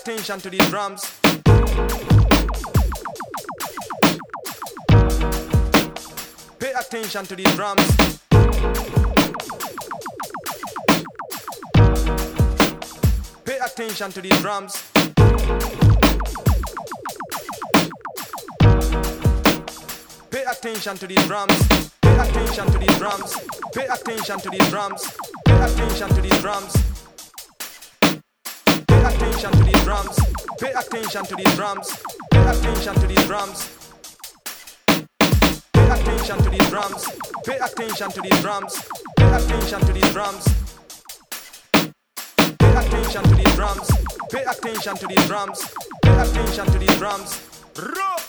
attention to these drums. Pay attention to these drums. Pay attention to these drums. Pay attention to these drums. Pay attention to these drums. Pay attention to these drums. Pay attention to these drums. Pay attention to these drums. Pay attention to these drums. Pay attention to these drums. Pay attention to these drums. Pay attention to these drums. Pay attention to these drums. Pay attention to these drums. Pay attention to these drums. Pay attention to these drums. Rock.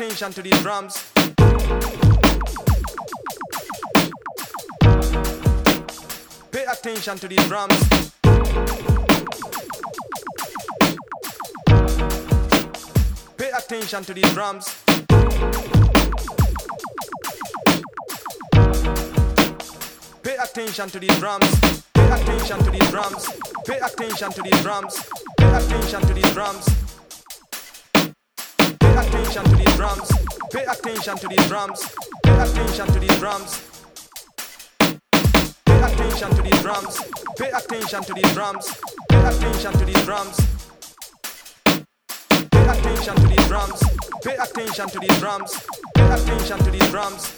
Attention to these drums. Pay attention to these drums. Pay attention to these drums. Pay attention to these drums. Pay attention to these drums. Pay attention to these drums. Pay attention to these drums. Attention to these drums. Pay attention to these drums. Pay attention to these drums. Pay attention to these drums. Pay attention to these drums. Pay attention to these drums. Pay attention to these drums. Pay attention to these drums. Pay attention to these drums.